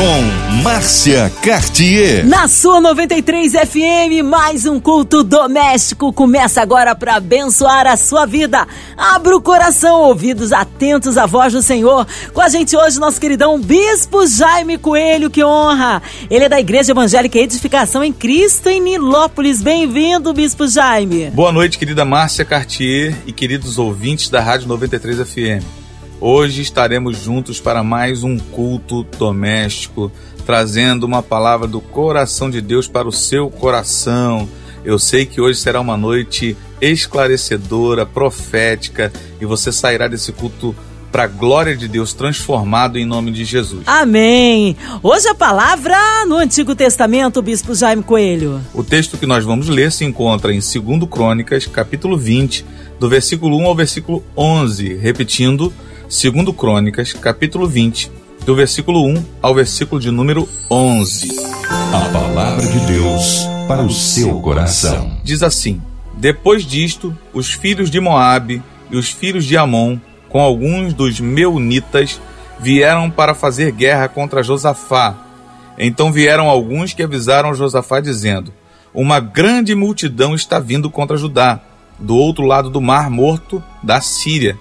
com Márcia Cartier. Na sua 93 FM, mais um culto doméstico começa agora para abençoar a sua vida. Abra o coração, ouvidos atentos à voz do Senhor. Com a gente hoje, nosso queridão Bispo Jaime Coelho, que honra. Ele é da Igreja Evangélica Edificação em Cristo, em Nilópolis. Bem-vindo, Bispo Jaime. Boa noite, querida Márcia Cartier e queridos ouvintes da Rádio 93 FM. Hoje estaremos juntos para mais um culto doméstico, trazendo uma palavra do coração de Deus para o seu coração. Eu sei que hoje será uma noite esclarecedora, profética, e você sairá desse culto para a glória de Deus, transformado em nome de Jesus. Amém. Hoje a palavra no Antigo Testamento, Bispo Jaime Coelho. O texto que nós vamos ler se encontra em 2 Crônicas, capítulo 20, do versículo 1 ao versículo 11, repetindo, Segundo Crônicas, capítulo 20, do versículo 1 ao versículo de número 11. A palavra de Deus para o seu coração. Diz assim: Depois disto, os filhos de Moabe e os filhos de Amon, com alguns dos meunitas, vieram para fazer guerra contra Josafá. Então vieram alguns que avisaram Josafá dizendo: Uma grande multidão está vindo contra Judá, do outro lado do mar morto da Síria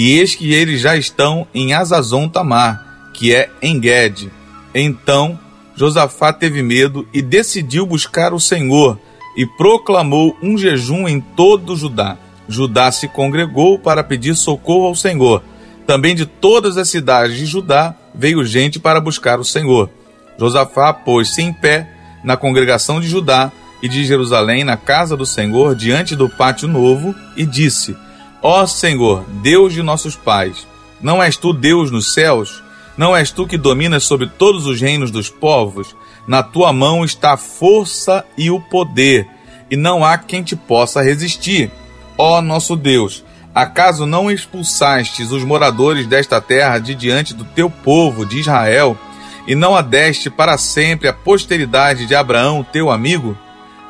e eis que eles já estão em Azazon Tamar, que é em Gued. Então Josafá teve medo e decidiu buscar o Senhor e proclamou um jejum em todo Judá. Judá se congregou para pedir socorro ao Senhor. Também de todas as cidades de Judá veio gente para buscar o Senhor. Josafá pôs-se em pé na congregação de Judá e de Jerusalém na casa do Senhor diante do pátio novo e disse: Ó Senhor, Deus de nossos pais, não és tu Deus nos céus? Não és tu que dominas sobre todos os reinos dos povos? Na tua mão está a força e o poder, e não há quem te possa resistir. Ó nosso Deus, acaso não expulsastes os moradores desta terra de diante do teu povo de Israel, e não adeste para sempre a posteridade de Abraão, teu amigo?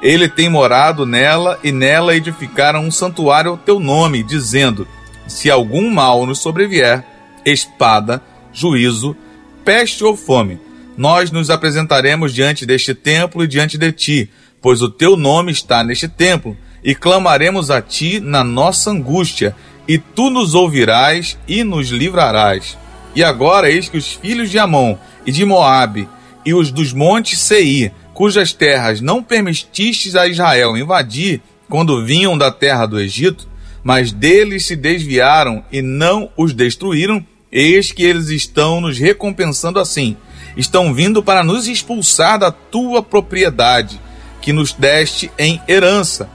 Ele tem morado nela e nela edificaram um santuário ao teu nome, dizendo: Se algum mal nos sobrevier, espada, juízo, peste ou fome, nós nos apresentaremos diante deste templo e diante de ti, pois o teu nome está neste templo, e clamaremos a ti na nossa angústia, e tu nos ouvirás e nos livrarás. E agora eis que os filhos de Amon e de Moabe e os dos montes Seir cujas terras não permitistes a Israel invadir quando vinham da terra do Egito, mas deles se desviaram e não os destruíram, eis que eles estão nos recompensando assim. Estão vindo para nos expulsar da tua propriedade, que nos deste em herança.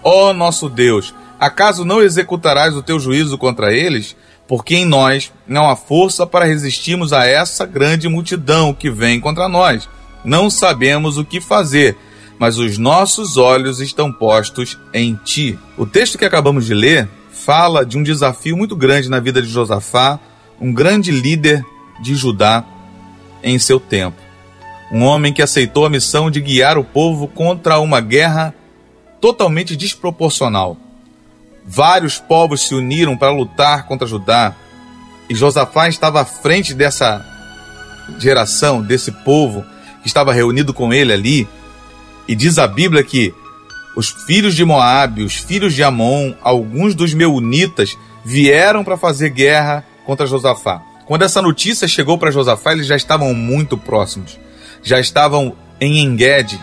Ó nosso Deus, acaso não executarás o teu juízo contra eles? Porque em nós não há força para resistirmos a essa grande multidão que vem contra nós não sabemos o que fazer, mas os nossos olhos estão postos em ti. O texto que acabamos de ler fala de um desafio muito grande na vida de Josafá, um grande líder de Judá em seu tempo. Um homem que aceitou a missão de guiar o povo contra uma guerra totalmente desproporcional. Vários povos se uniram para lutar contra Judá, e Josafá estava à frente dessa geração, desse povo, que estava reunido com ele ali, e diz a Bíblia que os filhos de Moabe, os filhos de Amon, alguns dos meunitas vieram para fazer guerra contra Josafá. Quando essa notícia chegou para Josafá, eles já estavam muito próximos. Já estavam em Enged,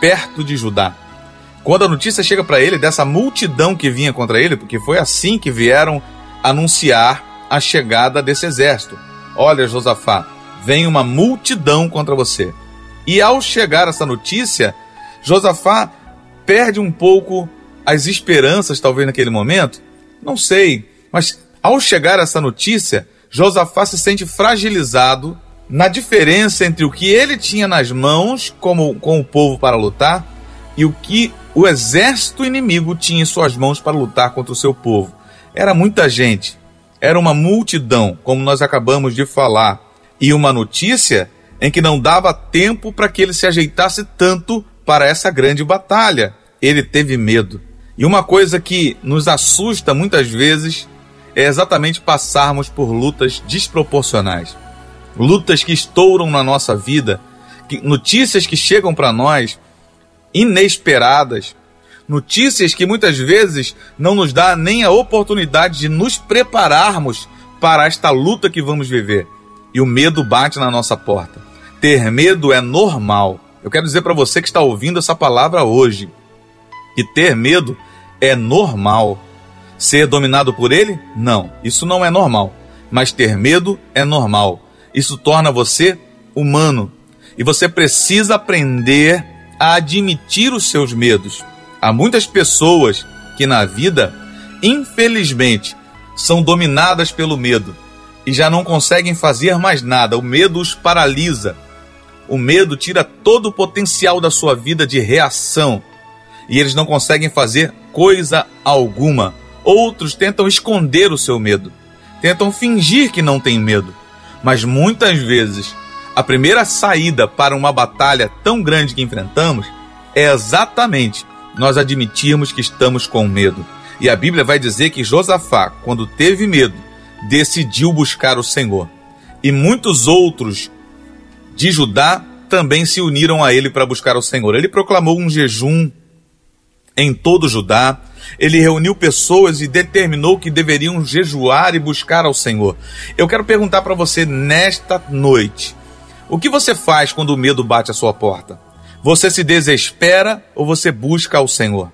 perto de Judá. Quando a notícia chega para ele dessa multidão que vinha contra ele, porque foi assim que vieram anunciar a chegada desse exército. Olha, Josafá, vem uma multidão contra você. E ao chegar essa notícia, Josafá perde um pouco as esperanças, talvez naquele momento. Não sei, mas ao chegar essa notícia, Josafá se sente fragilizado na diferença entre o que ele tinha nas mãos como com o povo para lutar e o que o exército inimigo tinha em suas mãos para lutar contra o seu povo. Era muita gente, era uma multidão, como nós acabamos de falar e uma notícia em que não dava tempo para que ele se ajeitasse tanto para essa grande batalha. Ele teve medo. E uma coisa que nos assusta muitas vezes é exatamente passarmos por lutas desproporcionais. Lutas que estouram na nossa vida, que, notícias que chegam para nós inesperadas, notícias que muitas vezes não nos dá nem a oportunidade de nos prepararmos para esta luta que vamos viver. E o medo bate na nossa porta. Ter medo é normal. Eu quero dizer para você que está ouvindo essa palavra hoje, que ter medo é normal. Ser dominado por ele? Não, isso não é normal. Mas ter medo é normal. Isso torna você humano. E você precisa aprender a admitir os seus medos. Há muitas pessoas que na vida, infelizmente, são dominadas pelo medo e já não conseguem fazer mais nada. O medo os paralisa. O medo tira todo o potencial da sua vida de reação e eles não conseguem fazer coisa alguma. Outros tentam esconder o seu medo, tentam fingir que não têm medo, mas muitas vezes a primeira saída para uma batalha tão grande que enfrentamos é exatamente nós admitirmos que estamos com medo. E a Bíblia vai dizer que Josafá, quando teve medo, decidiu buscar o Senhor. E muitos outros de Judá também se uniram a ele para buscar o Senhor. Ele proclamou um jejum em todo Judá. Ele reuniu pessoas e determinou que deveriam jejuar e buscar ao Senhor. Eu quero perguntar para você nesta noite: o que você faz quando o medo bate à sua porta? Você se desespera ou você busca ao Senhor?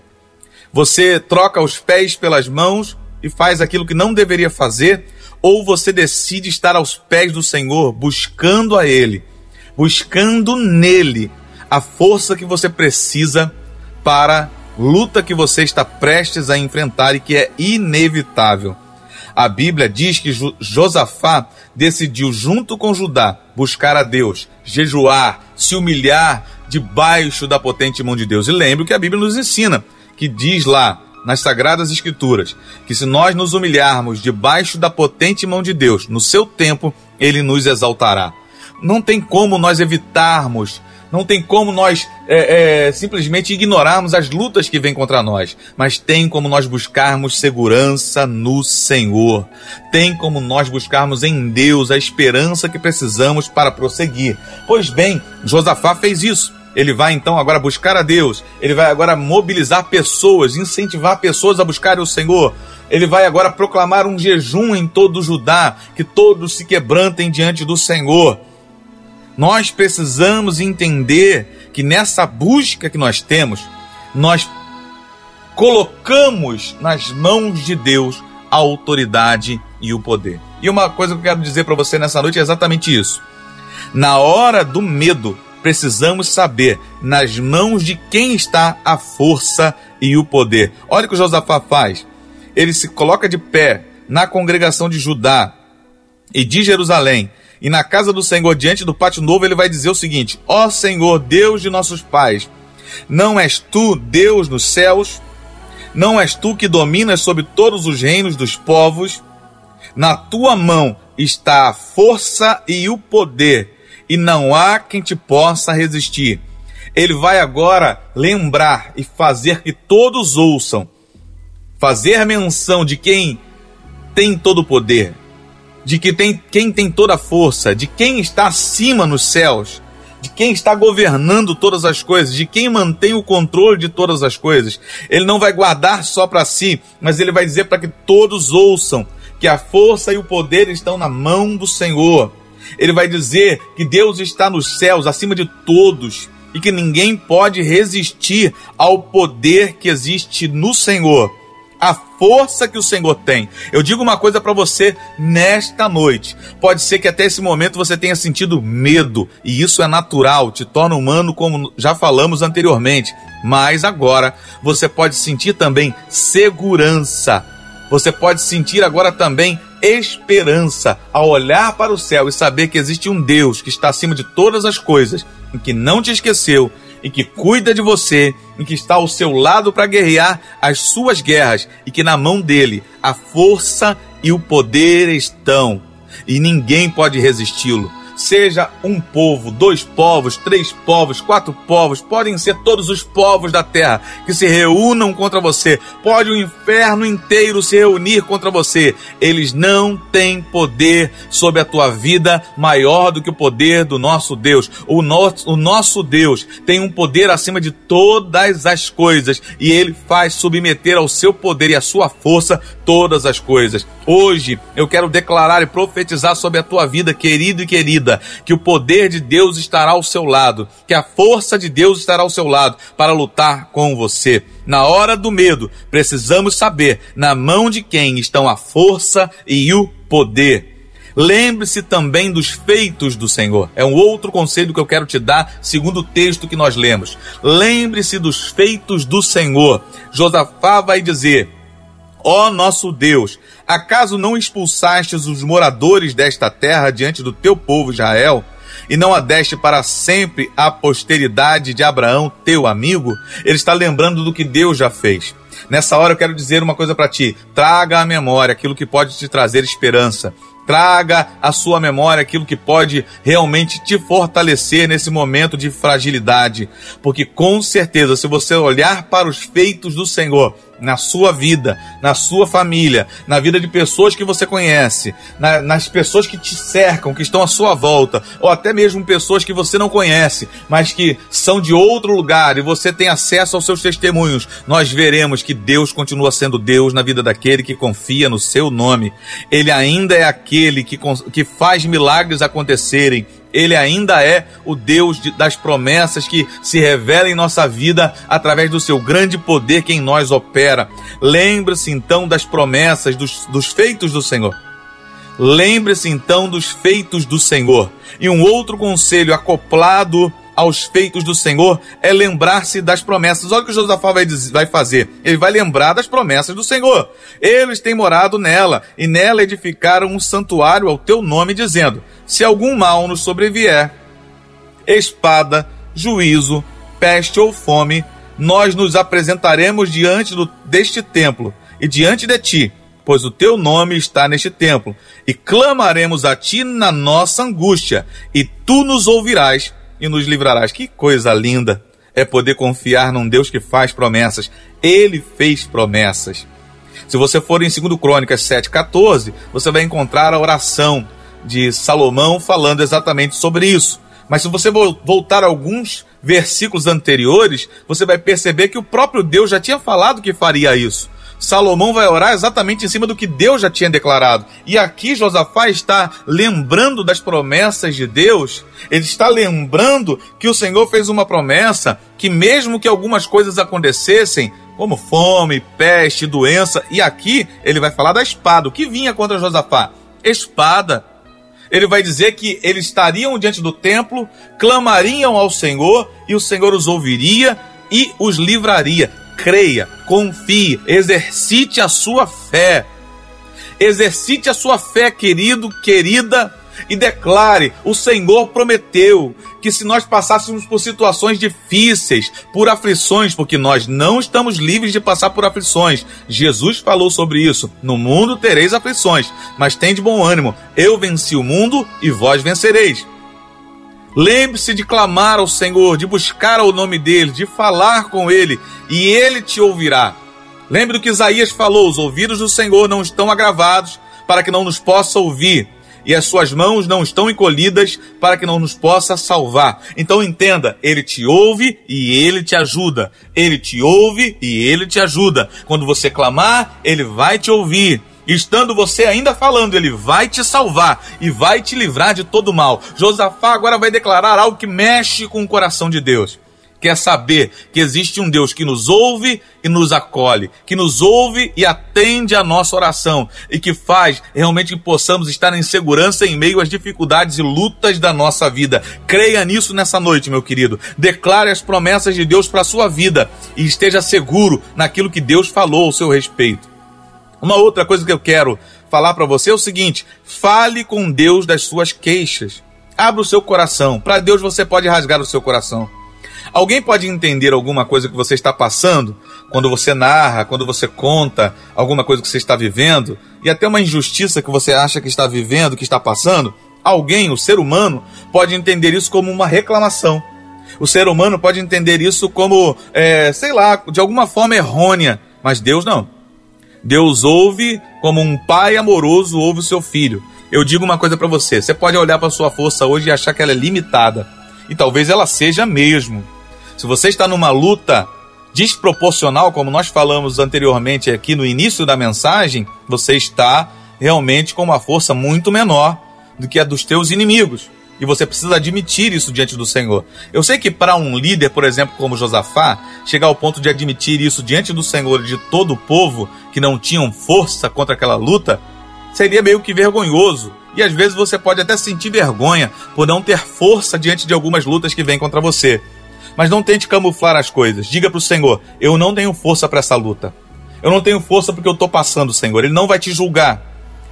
Você troca os pés pelas mãos e faz aquilo que não deveria fazer? Ou você decide estar aos pés do Senhor, buscando a Ele, buscando nele a força que você precisa para luta que você está prestes a enfrentar e que é inevitável. A Bíblia diz que Josafá decidiu, junto com Judá, buscar a Deus, jejuar, se humilhar debaixo da potente mão de Deus. E lembre que a Bíblia nos ensina, que diz lá nas Sagradas Escrituras, que se nós nos humilharmos debaixo da potente mão de Deus, no seu tempo, ele nos exaltará. Não tem como nós evitarmos não tem como nós é, é, simplesmente ignorarmos as lutas que vêm contra nós, mas tem como nós buscarmos segurança no Senhor. Tem como nós buscarmos em Deus a esperança que precisamos para prosseguir. Pois bem, Josafá fez isso. Ele vai então agora buscar a Deus, ele vai agora mobilizar pessoas, incentivar pessoas a buscarem o Senhor. Ele vai agora proclamar um jejum em todo o Judá, que todos se quebrantem diante do Senhor. Nós precisamos entender que nessa busca que nós temos, nós colocamos nas mãos de Deus a autoridade e o poder. E uma coisa que eu quero dizer para você nessa noite é exatamente isso. Na hora do medo, precisamos saber nas mãos de quem está a força e o poder. Olha o que Josafá faz. Ele se coloca de pé na congregação de Judá e de Jerusalém e na casa do Senhor, diante do pátio novo, ele vai dizer o seguinte: Ó oh Senhor, Deus de nossos pais, não és tu Deus nos céus? Não és tu que dominas sobre todos os reinos dos povos? Na tua mão está a força e o poder, e não há quem te possa resistir. Ele vai agora lembrar e fazer que todos ouçam, fazer menção de quem tem todo o poder, de que tem quem tem toda a força, de quem está acima nos céus, de quem está governando todas as coisas, de quem mantém o controle de todas as coisas. Ele não vai guardar só para si, mas ele vai dizer para que todos ouçam que a força e o poder estão na mão do Senhor. Ele vai dizer que Deus está nos céus, acima de todos, e que ninguém pode resistir ao poder que existe no Senhor a força que o Senhor tem. Eu digo uma coisa para você nesta noite. Pode ser que até esse momento você tenha sentido medo, e isso é natural, te torna humano, como já falamos anteriormente. Mas agora você pode sentir também segurança. Você pode sentir agora também esperança ao olhar para o céu e saber que existe um Deus que está acima de todas as coisas, e que não te esqueceu e que cuida de você, e que está ao seu lado para guerrear as suas guerras, e que na mão dele a força e o poder estão, e ninguém pode resisti-lo. Seja um povo, dois povos, três povos, quatro povos, podem ser todos os povos da terra que se reúnam contra você, pode o inferno inteiro se reunir contra você, eles não têm poder sobre a tua vida maior do que o poder do nosso Deus. O nosso, o nosso Deus tem um poder acima de todas as coisas e ele faz submeter ao seu poder e à sua força todas as coisas. Hoje eu quero declarar e profetizar sobre a tua vida, querido e querida, que o poder de Deus estará ao seu lado, que a força de Deus estará ao seu lado para lutar com você. Na hora do medo, precisamos saber na mão de quem estão a força e o poder. Lembre-se também dos feitos do Senhor. É um outro conselho que eu quero te dar, segundo o texto que nós lemos. Lembre-se dos feitos do Senhor. Josafá vai dizer: Ó nosso Deus, acaso não expulsastes os moradores desta terra diante do teu povo Israel? E não a deste para sempre a posteridade de Abraão, teu amigo? Ele está lembrando do que Deus já fez. Nessa hora eu quero dizer uma coisa para ti: traga à memória aquilo que pode te trazer esperança. Traga à sua memória aquilo que pode realmente te fortalecer nesse momento de fragilidade. Porque com certeza, se você olhar para os feitos do Senhor, na sua vida, na sua família, na vida de pessoas que você conhece, na, nas pessoas que te cercam, que estão à sua volta, ou até mesmo pessoas que você não conhece, mas que são de outro lugar e você tem acesso aos seus testemunhos, nós veremos que Deus continua sendo Deus na vida daquele que confia no seu nome. Ele ainda é aquele que, que faz milagres acontecerem ele ainda é o Deus de, das promessas que se revela em nossa vida através do seu grande poder que em nós opera. Lembre-se então das promessas, dos, dos feitos do Senhor. Lembre-se então dos feitos do Senhor. E um outro conselho acoplado aos feitos do Senhor é lembrar-se das promessas. Olha o que Josafá vai, vai fazer. Ele vai lembrar das promessas do Senhor. Eles têm morado nela, e nela edificaram um santuário ao teu nome, dizendo: Se algum mal nos sobrevier, espada, juízo, peste ou fome, nós nos apresentaremos diante do, deste templo e diante de ti, pois o teu nome está neste templo, e clamaremos a ti na nossa angústia, e tu nos ouvirás e nos livrarás. Que coisa linda é poder confiar num Deus que faz promessas. Ele fez promessas. Se você for em 2 Crônicas 7,14, você vai encontrar a oração de Salomão falando exatamente sobre isso. Mas se você voltar alguns versículos anteriores, você vai perceber que o próprio Deus já tinha falado que faria isso. Salomão vai orar exatamente em cima do que Deus já tinha declarado. E aqui Josafá está lembrando das promessas de Deus. Ele está lembrando que o Senhor fez uma promessa que, mesmo que algumas coisas acontecessem, como fome, peste, doença, e aqui ele vai falar da espada. O que vinha contra Josafá? Espada. Ele vai dizer que eles estariam diante do templo, clamariam ao Senhor e o Senhor os ouviria e os livraria creia, confie, exercite a sua fé. Exercite a sua fé, querido, querida, e declare: o Senhor prometeu que se nós passássemos por situações difíceis, por aflições, porque nós não estamos livres de passar por aflições. Jesus falou sobre isso. No mundo tereis aflições, mas tem de bom ânimo. Eu venci o mundo e vós vencereis. Lembre-se de clamar ao Senhor, de buscar o nome dele, de falar com ele, e ele te ouvirá. Lembre do que Isaías falou: os ouvidos do Senhor não estão agravados para que não nos possa ouvir, e as suas mãos não estão encolhidas para que não nos possa salvar. Então entenda, ele te ouve e ele te ajuda. Ele te ouve e ele te ajuda. Quando você clamar, ele vai te ouvir estando você ainda falando, ele vai te salvar e vai te livrar de todo mal. Josafá agora vai declarar algo que mexe com o coração de Deus. Quer saber que existe um Deus que nos ouve e nos acolhe, que nos ouve e atende a nossa oração e que faz realmente que possamos estar em segurança em meio às dificuldades e lutas da nossa vida. Creia nisso nessa noite, meu querido. Declare as promessas de Deus para a sua vida e esteja seguro naquilo que Deus falou ao seu respeito. Uma outra coisa que eu quero falar para você é o seguinte: fale com Deus das suas queixas. Abra o seu coração. Para Deus você pode rasgar o seu coração. Alguém pode entender alguma coisa que você está passando quando você narra, quando você conta alguma coisa que você está vivendo e até uma injustiça que você acha que está vivendo, que está passando? Alguém, o ser humano, pode entender isso como uma reclamação. O ser humano pode entender isso como, é, sei lá, de alguma forma errônea, mas Deus não. Deus ouve como um pai amoroso ouve o seu filho. Eu digo uma coisa para você: você pode olhar para sua força hoje e achar que ela é limitada, e talvez ela seja mesmo. Se você está numa luta desproporcional, como nós falamos anteriormente aqui no início da mensagem, você está realmente com uma força muito menor do que a dos teus inimigos. E você precisa admitir isso diante do Senhor. Eu sei que para um líder, por exemplo, como Josafá, chegar ao ponto de admitir isso diante do Senhor e de todo o povo que não tinham força contra aquela luta, seria meio que vergonhoso. E às vezes você pode até sentir vergonha por não ter força diante de algumas lutas que vêm contra você. Mas não tente camuflar as coisas. Diga para o Senhor: Eu não tenho força para essa luta. Eu não tenho força porque eu estou passando, Senhor. Ele não vai te julgar.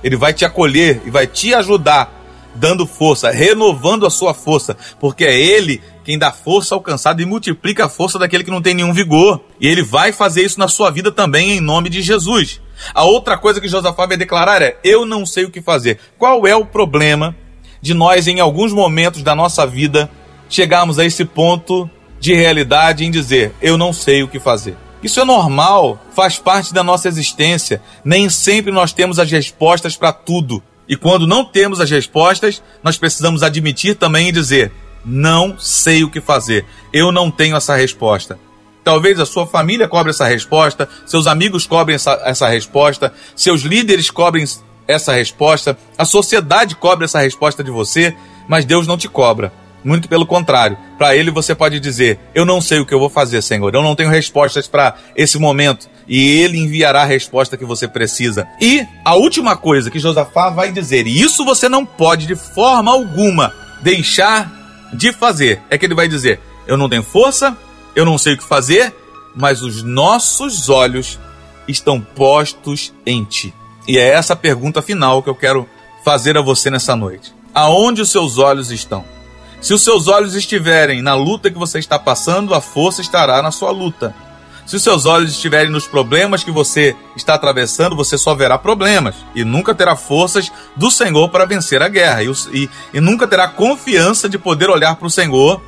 Ele vai te acolher e vai te ajudar dando força, renovando a sua força, porque é Ele quem dá força ao cansado e multiplica a força daquele que não tem nenhum vigor. E Ele vai fazer isso na sua vida também, em nome de Jesus. A outra coisa que Josafá vai declarar é: Eu não sei o que fazer. Qual é o problema de nós, em alguns momentos da nossa vida, chegarmos a esse ponto de realidade em dizer: Eu não sei o que fazer? Isso é normal, faz parte da nossa existência. Nem sempre nós temos as respostas para tudo. E quando não temos as respostas, nós precisamos admitir também e dizer: não sei o que fazer, eu não tenho essa resposta. Talvez a sua família cobre essa resposta, seus amigos cobrem essa, essa resposta, seus líderes cobrem essa resposta, a sociedade cobre essa resposta de você, mas Deus não te cobra. Muito pelo contrário, para ele você pode dizer: Eu não sei o que eu vou fazer, Senhor, eu não tenho respostas para esse momento, e ele enviará a resposta que você precisa. E a última coisa que Josafá vai dizer, e isso você não pode de forma alguma deixar de fazer, é que ele vai dizer: Eu não tenho força, eu não sei o que fazer, mas os nossos olhos estão postos em ti. E é essa pergunta final que eu quero fazer a você nessa noite. Aonde os seus olhos estão? Se os seus olhos estiverem na luta que você está passando, a força estará na sua luta. Se os seus olhos estiverem nos problemas que você está atravessando, você só verá problemas e nunca terá forças do Senhor para vencer a guerra. E, e, e nunca terá confiança de poder olhar para o Senhor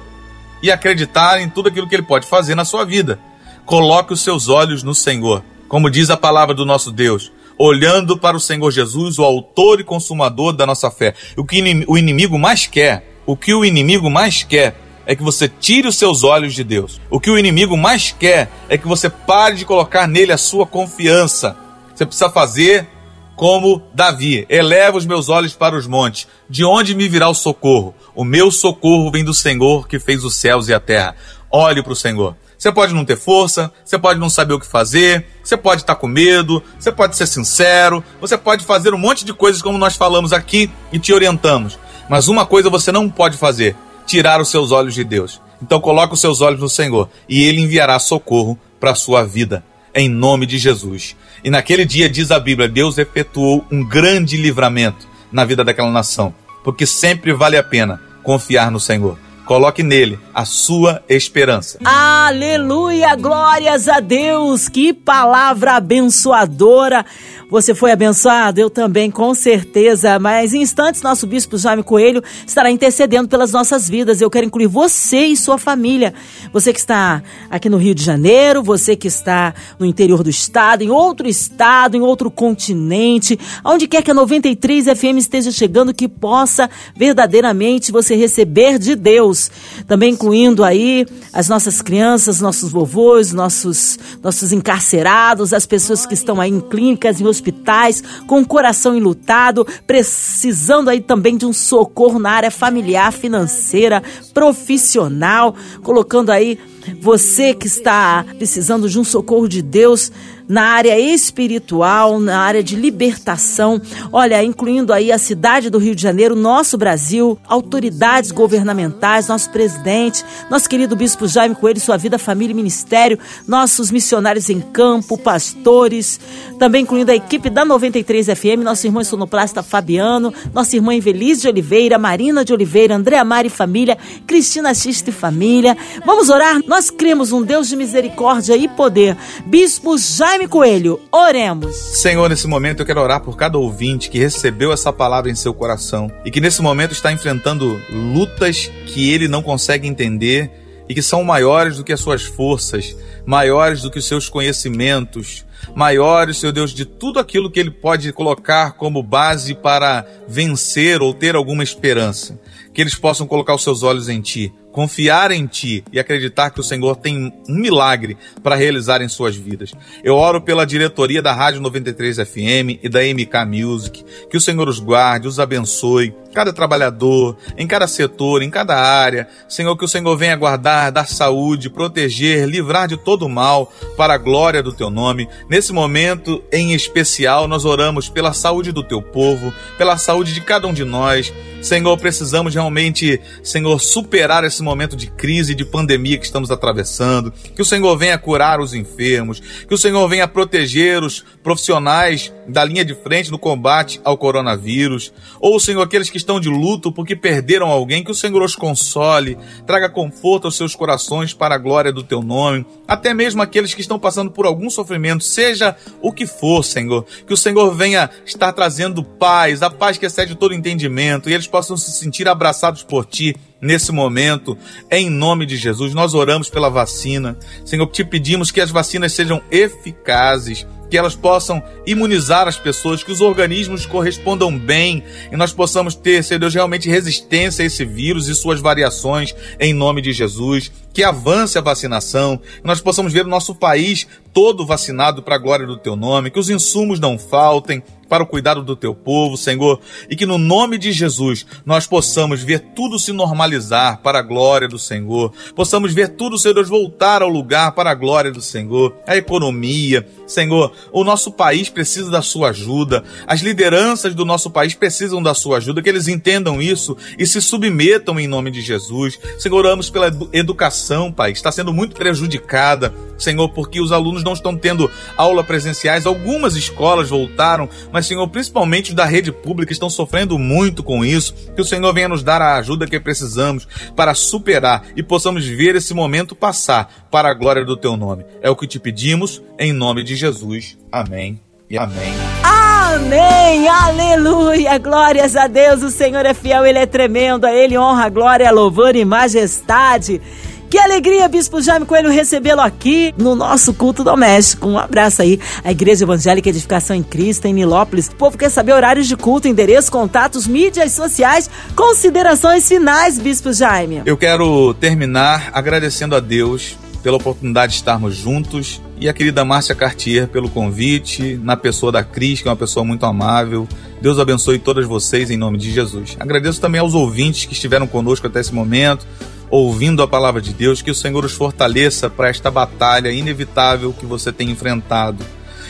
e acreditar em tudo aquilo que Ele pode fazer na sua vida. Coloque os seus olhos no Senhor. Como diz a palavra do nosso Deus, olhando para o Senhor Jesus, o autor e consumador da nossa fé. O que o inimigo mais quer o que o inimigo mais quer é que você tire os seus olhos de Deus. O que o inimigo mais quer é que você pare de colocar nele a sua confiança. Você precisa fazer como Davi: eleva os meus olhos para os montes. De onde me virá o socorro? O meu socorro vem do Senhor que fez os céus e a terra. Olhe para o Senhor. Você pode não ter força, você pode não saber o que fazer, você pode estar com medo, você pode ser sincero, você pode fazer um monte de coisas como nós falamos aqui e te orientamos. Mas uma coisa você não pode fazer: tirar os seus olhos de Deus. Então coloque os seus olhos no Senhor e ele enviará socorro para a sua vida, em nome de Jesus. E naquele dia, diz a Bíblia, Deus efetuou um grande livramento na vida daquela nação, porque sempre vale a pena confiar no Senhor. Coloque nele a sua esperança. Aleluia! Glórias a Deus! Que palavra abençoadora! Você foi abençoado? Eu também, com certeza. Mas em instantes, nosso bispo Jaime Coelho estará intercedendo pelas nossas vidas. Eu quero incluir você e sua família. Você que está aqui no Rio de Janeiro, você que está no interior do estado, em outro estado, em outro continente, onde quer que a 93 FM esteja chegando, que possa verdadeiramente você receber de Deus. Também incluindo aí as nossas crianças, nossos vovôs, nossos, nossos encarcerados, as pessoas que estão aí em clínicas, em hospitais com o coração enlutado, precisando aí também de um socorro na área familiar, financeira, profissional, colocando aí você que está precisando de um socorro de Deus na área espiritual, na área de libertação, olha, incluindo aí a cidade do Rio de Janeiro, nosso Brasil, autoridades governamentais, nosso presidente, nosso querido bispo Jaime Coelho, sua vida, família e ministério, nossos missionários em campo, pastores, também incluindo a equipe da 93 FM, nosso irmão sonoplasta Fabiano, nossa irmã Invelise de Oliveira, Marina de Oliveira, Andréa Mari família, Cristina Xista e família. Vamos orar? Nós cremos um Deus de misericórdia e poder. Bispo Jaime Coelho, oremos. Senhor, nesse momento eu quero orar por cada ouvinte que recebeu essa palavra em seu coração e que nesse momento está enfrentando lutas que ele não consegue entender e que são maiores do que as suas forças, maiores do que os seus conhecimentos, maiores, Senhor Deus, de tudo aquilo que ele pode colocar como base para vencer ou ter alguma esperança. Que eles possam colocar os seus olhos em Ti confiar em Ti e acreditar que o Senhor tem um milagre para realizar em suas vidas. Eu oro pela diretoria da Rádio 93 FM e da MK Music, que o Senhor os guarde, os abençoe, cada trabalhador, em cada setor, em cada área. Senhor, que o Senhor venha guardar, dar saúde, proteger, livrar de todo mal, para a glória do Teu nome. Nesse momento, em especial, nós oramos pela saúde do Teu povo, pela saúde de cada um de nós. Senhor, precisamos realmente, Senhor, superar esse momento de crise, de pandemia que estamos atravessando. Que o Senhor venha curar os enfermos, que o Senhor venha proteger os profissionais da linha de frente no combate ao coronavírus. Ou, Senhor, aqueles que estão de luto porque perderam alguém, que o Senhor os console, traga conforto aos seus corações para a glória do teu nome. Até mesmo aqueles que estão passando por algum sofrimento, seja o que for, Senhor. Que o Senhor venha estar trazendo paz, a paz que excede todo entendimento, e eles possam se sentir abraçados por ti nesse momento, em nome de Jesus. Nós oramos pela vacina. Senhor, te pedimos que as vacinas sejam eficazes, que elas possam imunizar as pessoas, que os organismos correspondam bem e nós possamos ter, Senhor Deus, realmente resistência a esse vírus e suas variações em nome de Jesus. Que avance a vacinação, que nós possamos ver o nosso país todo vacinado para a glória do teu nome, que os insumos não faltem, para o cuidado do teu povo, Senhor, e que no nome de Jesus nós possamos ver tudo se normalizar para a glória do Senhor, possamos ver tudo, Senhor Deus, voltar ao lugar para a glória do Senhor, a economia, Senhor, o nosso país precisa da sua ajuda, as lideranças do nosso país precisam da sua ajuda, que eles entendam isso e se submetam em nome de Jesus. Senhor, oramos pela educação, Pai, está sendo muito prejudicada, Senhor, porque os alunos não estão tendo aula presenciais, algumas escolas voltaram, mas Senhor, principalmente da rede pública, estão sofrendo muito com isso. Que o Senhor venha nos dar a ajuda que precisamos para superar e possamos ver esse momento passar para a glória do Teu nome. É o que te pedimos, em nome de Jesus. Amém e amém. Amém, aleluia, glórias a Deus, o Senhor é fiel, Ele é tremendo, a Ele honra, glória, louvor e majestade. Que alegria, Bispo Jaime Coelho, recebê-lo aqui no nosso culto doméstico. Um abraço aí à Igreja Evangélica Edificação em Cristo, em Nilópolis. O povo quer saber horários de culto, endereço, contatos, mídias sociais, considerações finais, Bispo Jaime. Eu quero terminar agradecendo a Deus pela oportunidade de estarmos juntos e a querida Márcia Cartier pelo convite, na pessoa da Cris, que é uma pessoa muito amável. Deus abençoe todas vocês em nome de Jesus. Agradeço também aos ouvintes que estiveram conosco até esse momento ouvindo a palavra de Deus, que o Senhor os fortaleça para esta batalha inevitável que você tem enfrentado.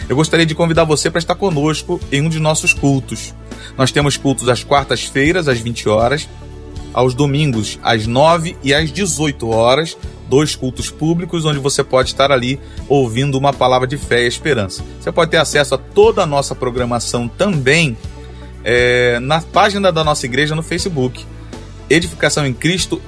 Eu gostaria de convidar você para estar conosco em um de nossos cultos. Nós temos cultos às quartas-feiras, às 20 horas, aos domingos, às 9 e às 18 horas, dois cultos públicos onde você pode estar ali ouvindo uma palavra de fé e esperança. Você pode ter acesso a toda a nossa programação também é, na página da nossa igreja no Facebook. Edificação em Cristo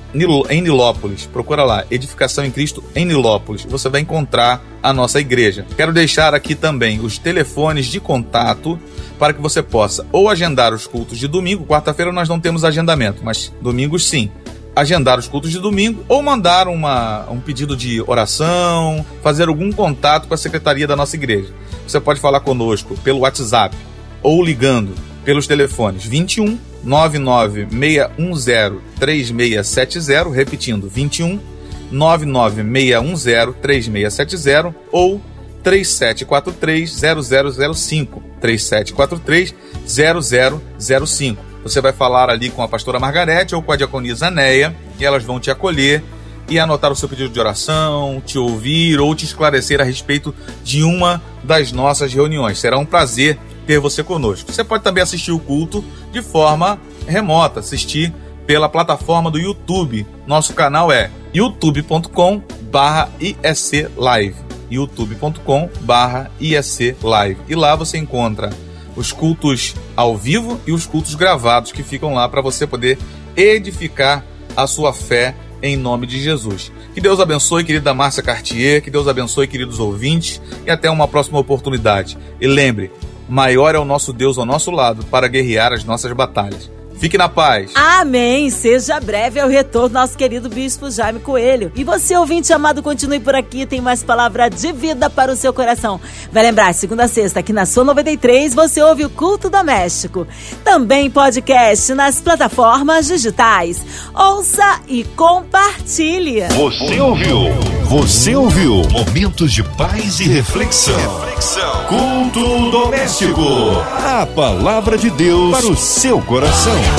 em Nilópolis. Procura lá, Edificação em Cristo em Nilópolis. Você vai encontrar a nossa igreja. Quero deixar aqui também os telefones de contato para que você possa ou agendar os cultos de domingo. Quarta-feira nós não temos agendamento, mas domingos sim. Agendar os cultos de domingo ou mandar uma, um pedido de oração, fazer algum contato com a secretaria da nossa igreja. Você pode falar conosco pelo WhatsApp ou ligando pelos telefones 21 99610 3670, repetindo 21 99610 3670 ou 3743 0005 3743 0005. Você vai falar ali com a pastora Margarete ou com a diaconisa Neia e elas vão te acolher e anotar o seu pedido de oração, te ouvir ou te esclarecer a respeito de uma das nossas reuniões. Será um prazer ter você conosco. Você pode também assistir o culto de forma remota, assistir pela plataforma do YouTube. Nosso canal é youtube.com barra Live youtube.com barra Live e lá você encontra os cultos ao vivo e os cultos gravados que ficam lá para você poder edificar a sua fé em nome de Jesus. Que Deus abençoe, querida Márcia Cartier, que Deus abençoe, queridos ouvintes, e até uma próxima oportunidade. E lembre, maior é o nosso Deus ao nosso lado para guerrear as nossas batalhas. Fique na paz. Amém. Seja breve ao retorno nosso querido Bispo Jaime Coelho. E você, ouvinte amado, continue por aqui. Tem mais palavra de vida para o seu coração. Vai lembrar, segunda a sexta, aqui na Sua 93, você ouve o Culto Doméstico. Também podcast nas plataformas digitais. Ouça e compartilhe. Você ouviu? Você ouviu? Momentos de paz e reflexão. reflexão. Culto Doméstico. A palavra de Deus para o seu coração.